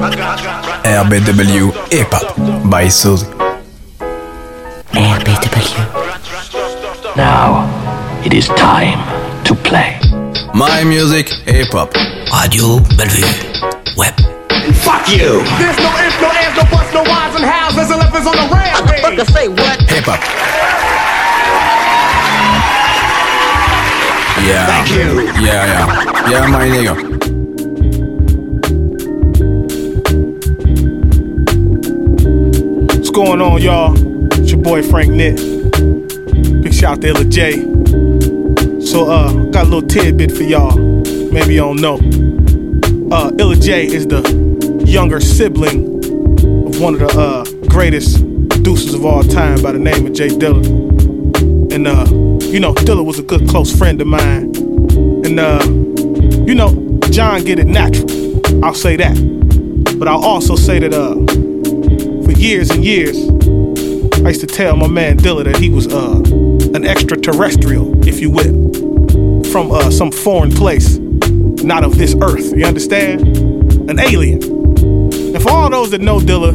RBW Hip Hop by Suzy. RBW. Now it is time to play. My music, hip hop. Radio Bellevue. Web. Fuck you! There's no ifs, no ands, no buts, no whys and hows. There's elephants on the rampage. What the say what? Hip hop. Yeah. Thank you. Yeah, yeah. Yeah, my nigga. What's going on, y'all? It's your boy Frank Nitt. Big shout out to Illa J. So, uh, got a little tidbit for y'all. Maybe you don't know. Uh, Illa J is the younger sibling of one of the uh, greatest producers of all time by the name of Jay Dilla. And, uh, you know, Dilla was a good close friend of mine. And, uh, you know, John get it natural. I'll say that. But I'll also say that, uh, for years and years, I used to tell my man Dilla that he was uh, an extraterrestrial, if you will, from uh, some foreign place, not of this earth. You understand? An alien. And for all those that know Dilla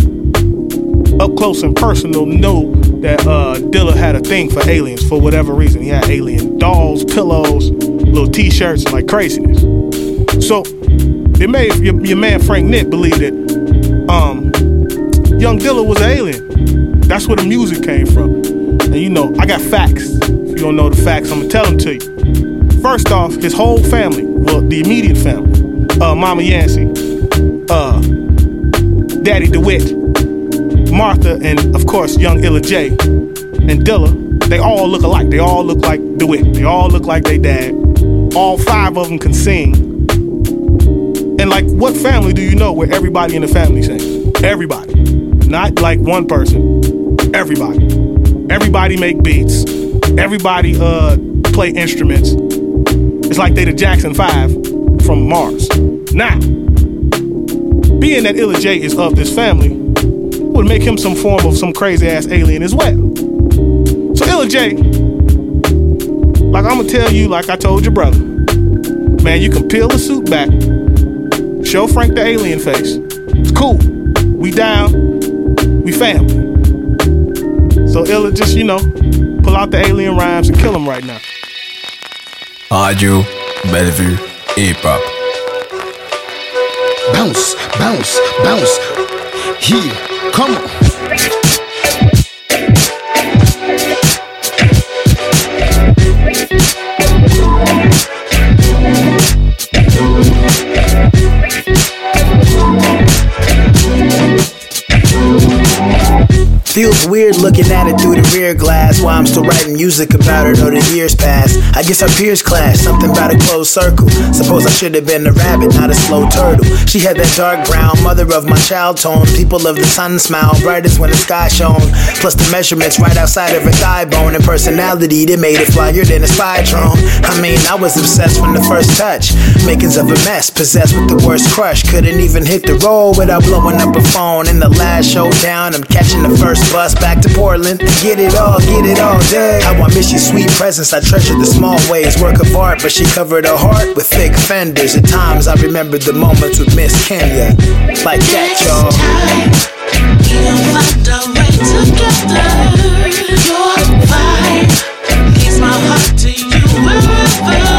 up close and personal, know that uh, Dilla had a thing for aliens for whatever reason. He had alien dolls, pillows, little T-shirts, like craziness. So, it made your, your man Frank Nitt believe that um, Young Dilla was alien. That's where the music came from. And you know, I got facts. If you don't know the facts, I'm gonna tell them to you. First off, his whole family, well, the immediate family, uh, Mama Yancey, uh, Daddy DeWitt, Martha, and of course, young Illa J, and Dilla, they all look alike. They all look like DeWitt. They all look like they dad. All five of them can sing. And like, what family do you know where everybody in the family sings? Everybody. Not like one person. Everybody. Everybody make beats. Everybody uh play instruments. It's like they the Jackson 5 from Mars. Now, being that Illa J is of this family would make him some form of some crazy ass alien as well. So Illa J, like I'm gonna tell you, like I told your brother, man, you can peel the suit back, show Frank the alien face. It's cool. We down. We family. So Illa just, you know, pull out the alien rhymes and kill him right now. Radio Bellevue Hip Hop. Bounce, bounce, bounce. Here, come on. Feels weird looking at it through the rear glass while I'm still writing music about it, though the years pass. I guess our peers clash, something about a closed circle. Suppose I should have been a rabbit, not a slow turtle. She had that dark brown, mother of my child tone. People of the sun smile, brightest when the sky shone. Plus the measurements right outside of her thigh bone and personality that made it flyer than a spy drone. I mean, I was obsessed from the first touch. Makings of a mess, possessed with the worst crush. Couldn't even hit the road without blowing up a phone. In the last showdown, I'm catching the first bus back to Portland. Get it all, get it all day. How I miss your sweet presence. I treasure the small ways. Work of art, but she covered her heart with thick fenders. At times, I remember the moments with Miss Kenya. Like that, y'all. The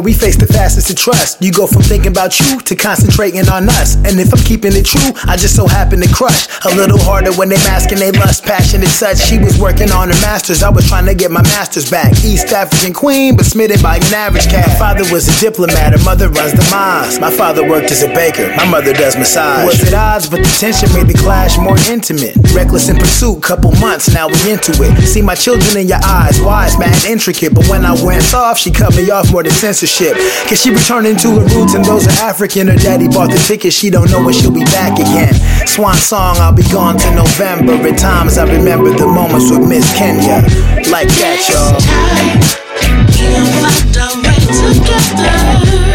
more we face the fastest to trust. You go from thinking about you to concentrating on us. And if I'm keeping it true, I just so happen to crush a little harder when they masking they lust, passionate such. She was working on her masters, I was trying to get my masters back. East African queen, but smitten by an average cat. My father was a diplomat, her mother runs the mosque. My father worked as a baker, my mother does massage. Was at odds, but the tension made the clash more intimate. Reckless in pursuit, couple months, now we into it. See my children in your eyes, wise, mad, intricate. But when I went soft, she cut me off more than censorship. Cause she returning to her roots and those are African. Her daddy bought the ticket, she don't know when she'll be back again. Swan song, I'll be gone to November. At times I remember the moments with Miss Kenya. Like that, y'all. You know, I follow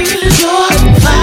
you, but by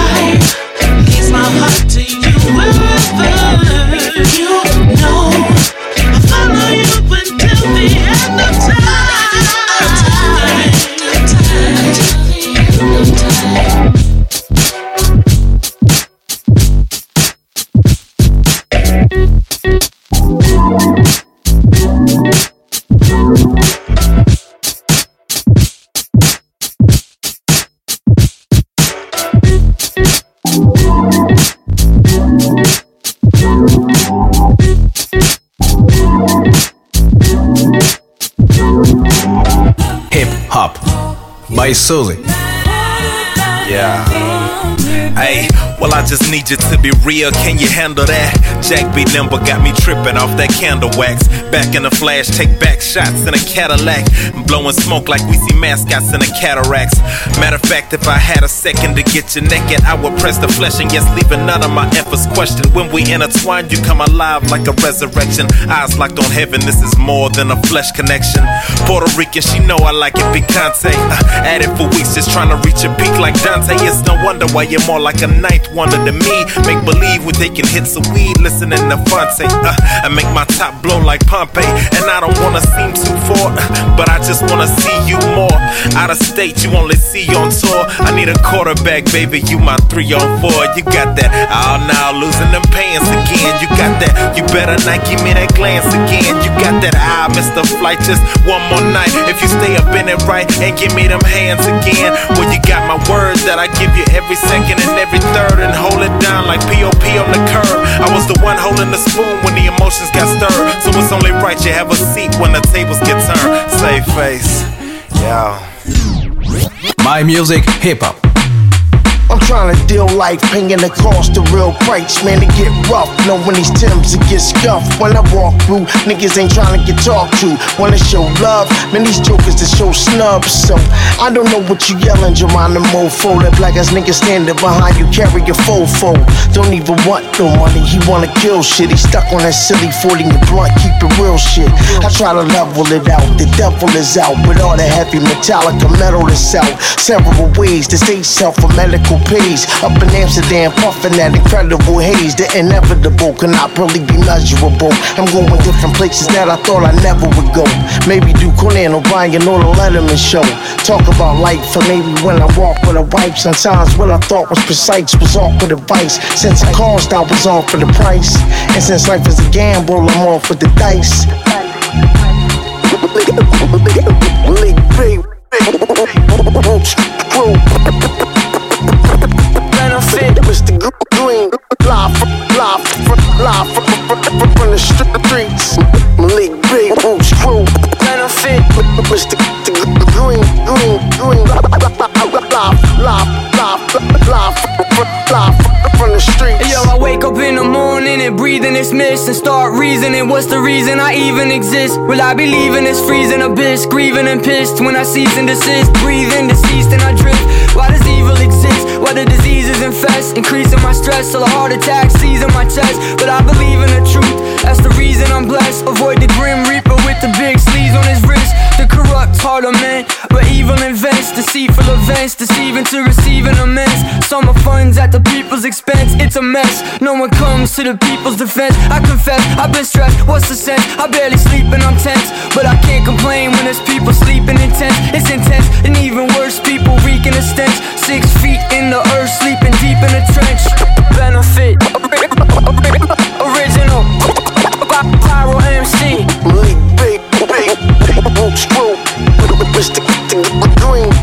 Susie. Yeah. Hey, well, I just need you to be real. Can you handle that? Jack B. Limber got me tripping off that candle wax. Back in the flash, take back shots in a Cadillac. Blowing smoke like we see mascots in the cataracts. Matter of fact, if I had a second to get you naked, I would press the flesh and yes, leaving none of my efforts questioned. When we intertwine, you come alive like a resurrection. Eyes locked on heaven, this is more than a flesh connection. Puerto Rican, she know I like it picante. Uh, at it for weeks, just trying to reach a peak like Dante. It's no wonder why you're more like a ninth wonder to me. Make believe we're taking hits of weed, listening to Phonte. Uh, I make my top blow like Pompeii. And I don't wanna seem too forward, but I just wanna see you more. Out of state, you only see on tour. I need a quarterback, baby. You my three on four. You got that. Oh, now losing them pants again. You got that. You better not give me that glance again. You got that. I ah, missed the flight just one more night. If you stay up in it right and give me them hands again. Well, you got my words that I give you every second and every third and hold it down like POP on the curb. I was the one holding the spoon when the emotions got stirred. So it's only right you have a seat when the tables get turned. Save face, yeah. My music, hip hop. I'm trying to deal life, paying the cost, the real price. Man, it get rough. Know when these Timbs, it get scuffed. When I walk through, niggas ain't trying to get talked to. Wanna show love, man, these jokers to show snubs. So, I don't know what you yelling, Geronimo mofo. That black ass nigga standing behind you, carry your fofo. Don't even want no money, he wanna kill shit. He stuck on that silly 40 your blunt, keep it real shit. I try to level it out, the devil is out. With all the heavy metallic metal that's out. Several ways to stay self a medical pays. Up in Amsterdam, puffing that incredible haze. The inevitable cannot really be measurable. I'm going different places that I thought I never would go. Maybe do Conan O'Brien or the Letterman show. Talk about life, or maybe when I walk with a wife. Sometimes what I thought was precise was awkward advice. Since I cost, I was off for the price. And since life is a gamble, I'm off with the dice. Morning and breathing this mist and start reasoning. What's the reason I even exist? Will I be leaving this freezing abyss, grieving and pissed when I cease and desist? Breathing deceased and I drift. Why does evil exist? Why the diseases infest? Increasing my stress till a heart attack seizing my chest. But I believe in the truth. That's the reason I'm blessed. Avoid the grim evil invents deceitful events, deceiving to receiving immense. Summer funds at the people's expense. It's a mess. No one comes to the people's defense. I confess, I've been stressed. What's the sense? I barely sleep and I'm tense, but I can't complain when there's people sleeping intense. It's intense, and even worse, people reeking a stench. Six feet in the earth, sleeping deep in a trench. Benefit, original, Pyro MC.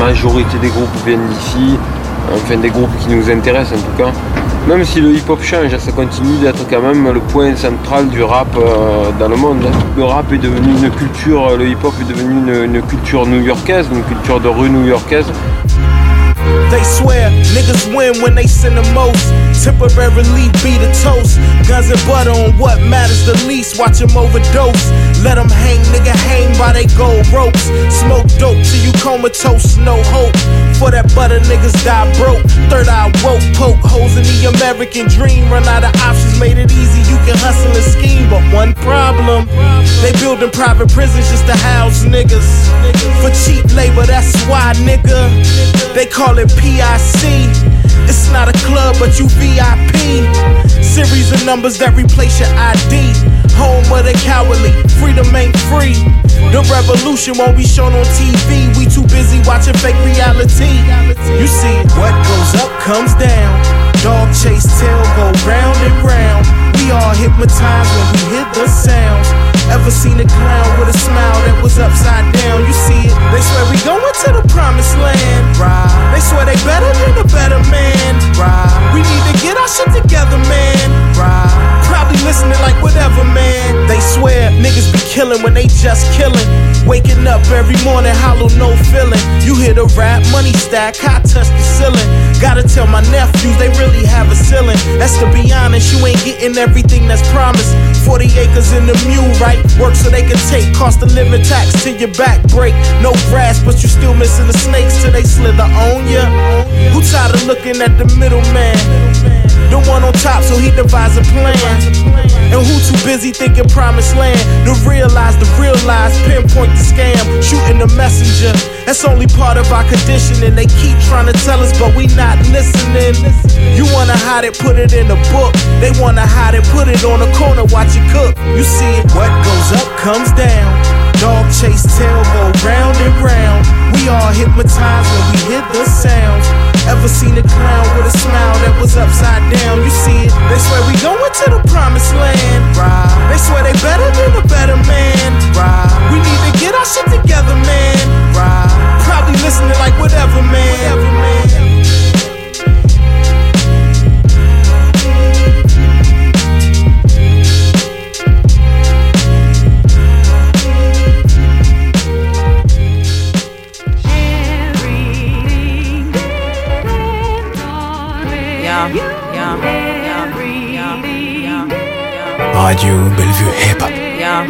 majorité des groupes viennent d'ici, enfin des groupes qui nous intéressent en tout cas. Même si le hip-hop change, ça continue d'être quand même le point central du rap euh, dans le monde. Le rap est devenu une culture, le hip-hop est devenu une culture new-yorkaise, une culture de rue new-yorkaise. They swear niggas win when they sin the most. Temporarily be the toast. Guns and butter on what matters the least. Watch them overdose. Let them hang, nigga, hang by they gold ropes. Smoke dope till you comatose, no hope. For that butter, niggas die broke. Third eye woke, poke holes in the American dream. Run out of options, made it easy. You can hustle and scheme, but one problem. They building private prisons just to house niggas. For cheap labor, that's why, nigga. They call it PIC. It's not a club, but you VIP. Series of numbers that replace your ID. Home of the cowardly, freedom ain't free. The revolution won't be shown on TV. We too busy watching fake reality. You see, what goes up comes down. Dog chase tail go round and round. We all hypnotized when we hear the sounds. Ever seen a clown with a smile that was upside down? You see it? They swear we going to the promised land. Right. They swear they better than a better man. Right. We need to get our shit together, man. Right. Probably listening like whatever, man. They swear niggas be killing when they just killing. Waking up every morning, hollow, no feeling. You hear the rap, money stack, I touch the ceiling. Gotta tell my nephews they really have a ceiling. That's to be honest, you ain't getting everything that's promised. 40 acres in the mule, right? Work so they can take cost of living tax till your back break. No grass, but you still missing the snakes till they slither on ya. Who tired of looking at the middleman? The one on top, so he devise a plan. And who too busy thinking promised land to realize the real lies, pinpoint the scam, shooting the messenger. That's only part of our conditioning. They keep trying to tell us, but we not listening. You wanna hide it, put it in a book. They wanna hide it, put it on a corner, watch it cook. You see it, what goes up comes down. Dog chase tail go round and round. We all hypnotized when we hear the sounds. Ever seen a clown with a smile that was upside down? You see it? They swear we going to the promised land. Right. They swear they better than a better man. Right. We need to get our shit together, man. Right. Probably listening like whatever, man. Whatever, man. Radio Bellevue Hip Hop. Yeah,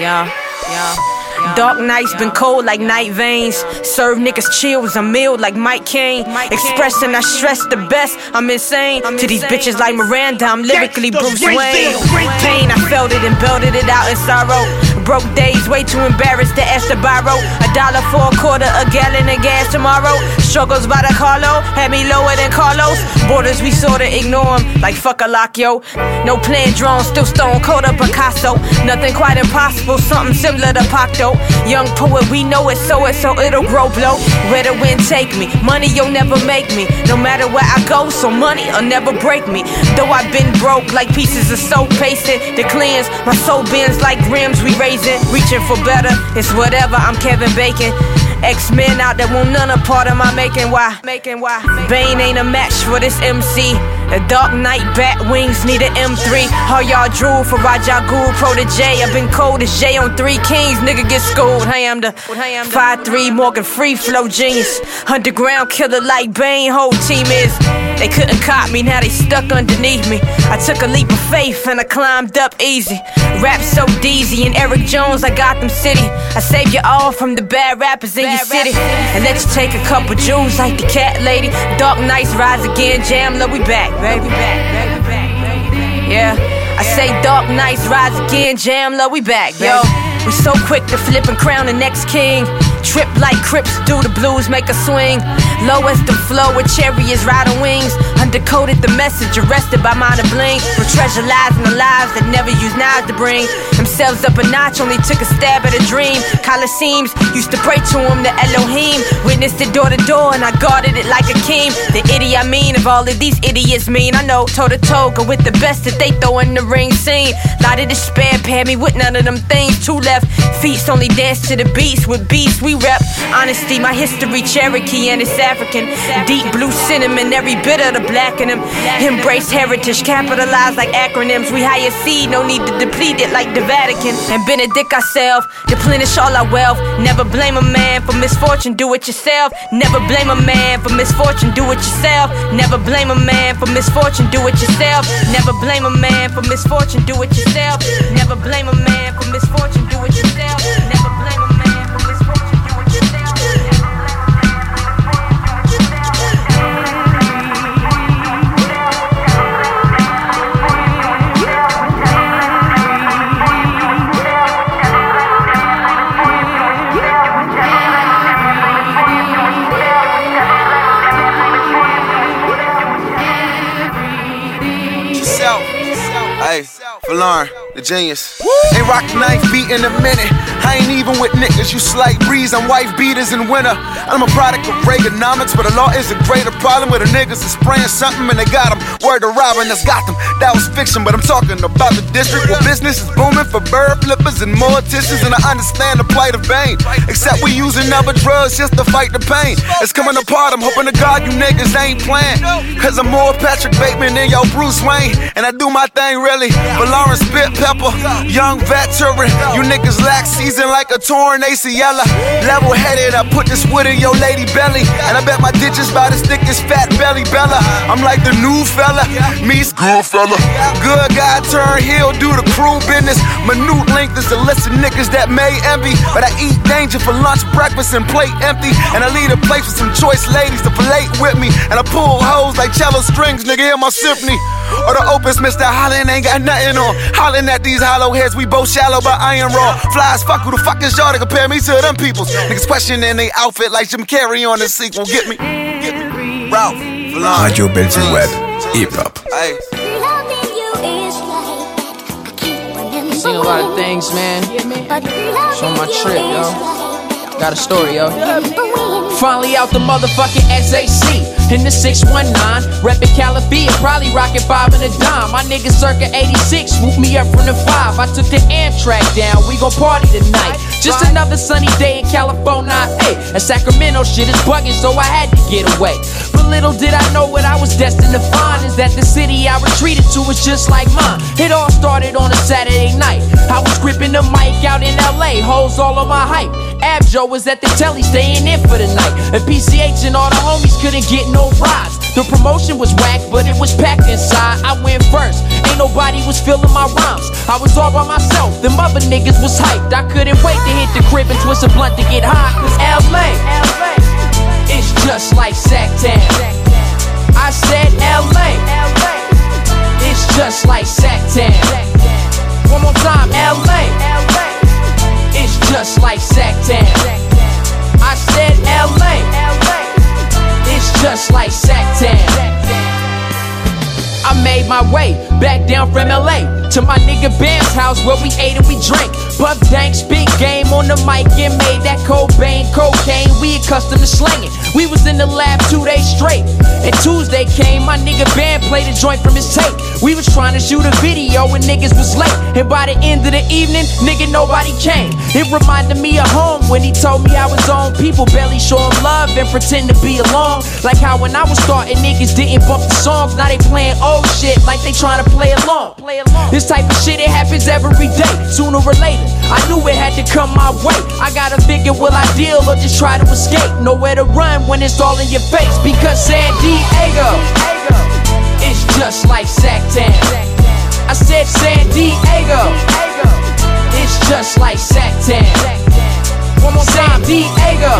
yeah, yeah. Dark nights been cold like night veins. Serve niggas chills, I'm milled like Mike Kane. Expressing I stress the best, I'm insane. To these bitches like Miranda, I'm lyrically Bruce Wayne. Pain, I felt it and belted it out in sorrow. Broke days, way too embarrassed to ask to borrow. A dollar for a quarter, a gallon of gas tomorrow. Struggles by the Carlo, had me lower than Carlos. Borders we sorta ignore 'em, like fuck a lock, yo. No plan drawn, still stone cold up Picasso. Nothing quite impossible, something similar to Pac. Young poet, we know it, so it, so it'll grow blow. Where the wind take me, money you'll never make me. No matter where I go, so money will never break me. Though I've been broke like pieces of soap pacing, the cleanse. my soul bends like rims we Reaching for better, it's whatever, I'm Kevin Bacon. X-Men out that want none a part of my making. Why? Making why? Bane ain't a match for this MC. The Dark Knight bat wings need an M3. How y'all drool for Raja Guru protege. I've been cold as J on three kings. Nigga get schooled. Hey, I am the 5-3 Morgan free flow genius. Underground killer like Bane. Whole team is. They couldn't cop me, now they stuck underneath me. I took a leap of faith and I climbed up easy. Rap so deezy and Eric Jones, I got them city. I save you all from the bad rappers in your city. And let you take a couple jewels like the cat lady. Dark nights rise again, jam, love we back, baby. Yeah, I say dark nights rise again, jam, love we back, yo. We so quick to flip and crown the next king. Trip like Crips do the blues make a swing. Low as the flow with chariots riding wings. Undercoded the message, arrested by minor bling. For treasure lies in the lives that never use knives to bring themselves up a notch. Only took a stab at a dream. Coliseums used to pray to him, the Elohim. Witnessed it door to door, and I guarded it like a king. The idiot I mean of all of these idiots mean. I know toe to toe, go with the best that they throw in the ring scene. Lot of despair, pair me with none of them things. Two left feet only dance to the beats with beats we rep. Honesty, my history, Cherokee and it's African. Deep blue cinnamon, every bit of the black in them. Embrace heritage, capitalize like acronyms. We hire seed, no need to deplete it like the Vatican. And Benedict ourselves. Deplenish all our wealth. Never blame a man for misfortune, do it yourself. Never blame a man for misfortune, do it yourself. Never blame a man for misfortune, do it yourself. Never blame a man for misfortune, do it yourself. Never blame a man for misfortune, do it yourself. Never Valorn, the genius. Ain't rock the knife beat in a minute. I ain't even with niggas, you slight breeze. I'm wife beaters in winter. I'm a product of Reaganomics, but the law is a greater problem where the niggas is spraying something and they got them. Word to Robin that's got them. That was fiction, but I'm talking about the district where business is booming for bird flippers and morticians. And I understand the plight of Bane. Except we using other drugs just to fight the pain. It's coming apart, I'm hoping to God you niggas ain't playing. Cause I'm more Patrick Bateman than yo Bruce Wayne. And I do my thing really. But Lawrence Spit Young veteran. You niggas lack season like a torn ACL. Level headed, I put this wood in your lady belly. And I bet my ditches about as thick as fat belly Bella. I'm like the new fella, me's good fella. Good guy turn heel, do the crew business. Minute length is the list of niggas that may envy. But I eat danger for lunch, breakfast, and plate empty. And I leave a place for some choice ladies to fillet with me. And I pull hoes like cello strings, nigga, hear my symphony. Or the opus, Mr. Holland ain't got nothing on. Hollin' at these hollow heads, we both shallow, but I am raw. Flies, fuck who the fuck is y'all to compare me to them peoples? Niggas questioning they outfit like Jim Carrey on the sequel. Get me, get me. Ralph, Valon. Radio Bellevue Web, hip hop. Hey. Seen a lot of things, man. It's on my trip, yo. Got a story, yo. Finally out the motherfucking SAC. In the 619, reppin' Calabia, probably rockin' five and a dime. My nigga circa 86, swoop me up from the five. I took the Amtrak down, we gon' party tonight. Just another sunny day in California. Hey, and Sacramento shit is bugging, so I had to get away. But little did I know what I was destined to find is that the city I retreated to was just like mine. It all started on a Saturday night. I was gripping the mic out in LA, hoes all on my hype. Abjo was at the telly staying in for the night. And PCH and all the homies couldn't get no rides. The promotion was whack, but it was packed inside. I went first, ain't nobody was feeling my rhymes. I was all by myself, them other niggas was hyped. I couldn't wait to hit the crib and twist a blunt to get high. Cause LA, it's just like Sacktown. I said LA, it's just like Sacktown. One more time, LA, it's just like Sacktown. I said LA, it's just like Sacktown. I made my way back down from LA to my nigga Bam's house where we ate and we drank. Buff Dank, big game on the mic and made that Cobain cocaine. We accustomed to slanging. We was in the lab two days straight. And Tuesday came, my nigga Bam played a joint from his tape. We was trying to shoot a video and niggas was late. And by the end of the evening, nigga, nobody came. It reminded me of home when he told me I was on. People barely show him love and pretend to be along. Like how when I was starting, niggas didn't bump the songs. Now they playing old shit like they trying to play along. This type of shit, it happens every day. Sooner or later, I knew it had to come my way. I gotta figure, will I deal or just try to escape? Nowhere to run when it's all in your face. Because San Diego, it's just like Sac Sacktown. I said San Diego, it's just like Sacktown. One more time, Diego,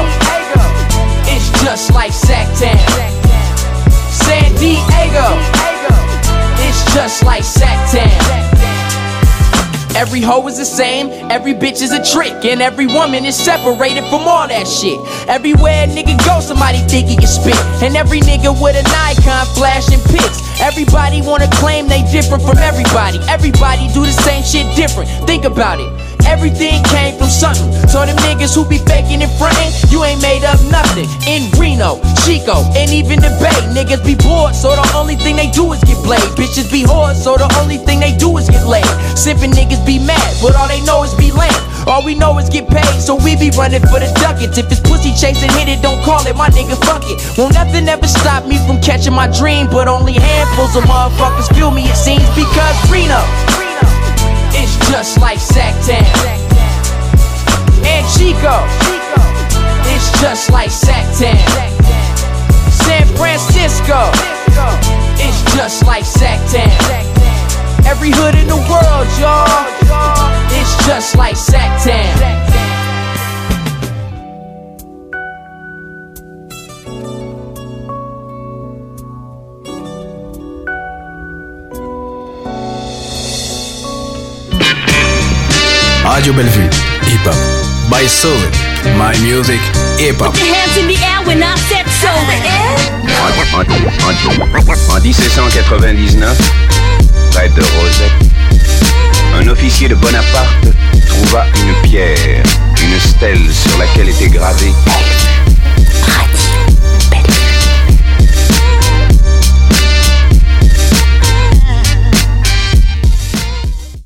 it's just like Sacktown. San Diego, just like Sacktown. Every hoe is the same, every bitch is a trick, and every woman is separated from all that shit. Everywhere a nigga go, somebody think he can spit, and every nigga with an icon flashing pics. Everybody wanna claim they different from everybody. Everybody do the same shit different. Think about it. Everything came from something. So them niggas who be faking and frontin', you ain't made up nothing. In Reno, Chico, and even the Bay, niggas be bored, so the only thing they do is get played. Bitches be whores, so the only thing they do is get laid. Sippin' niggas be mad, but all they know is be lame. All we know is get paid, so we be running for the ducats. If it's pussy chasing, hit it, don't call it, my nigga, fuck it. Won't nothing ever stop me from catching my dream, but only handfuls of motherfuckers feel me, it seems, because Reno, just like Sacktown. And Chico, it's just like Sacktown. San Francisco, it's just like Sacktown. Every hood in the world, y'all, it's just like Sacktown. Radio Bellevue, hip hop. By Solid, my music, hip hop. Put your hands in the air when I said so. En, en- en 1799, près de Rosette, un officier de Bonaparte trouva une pierre, une stèle sur laquelle était gravé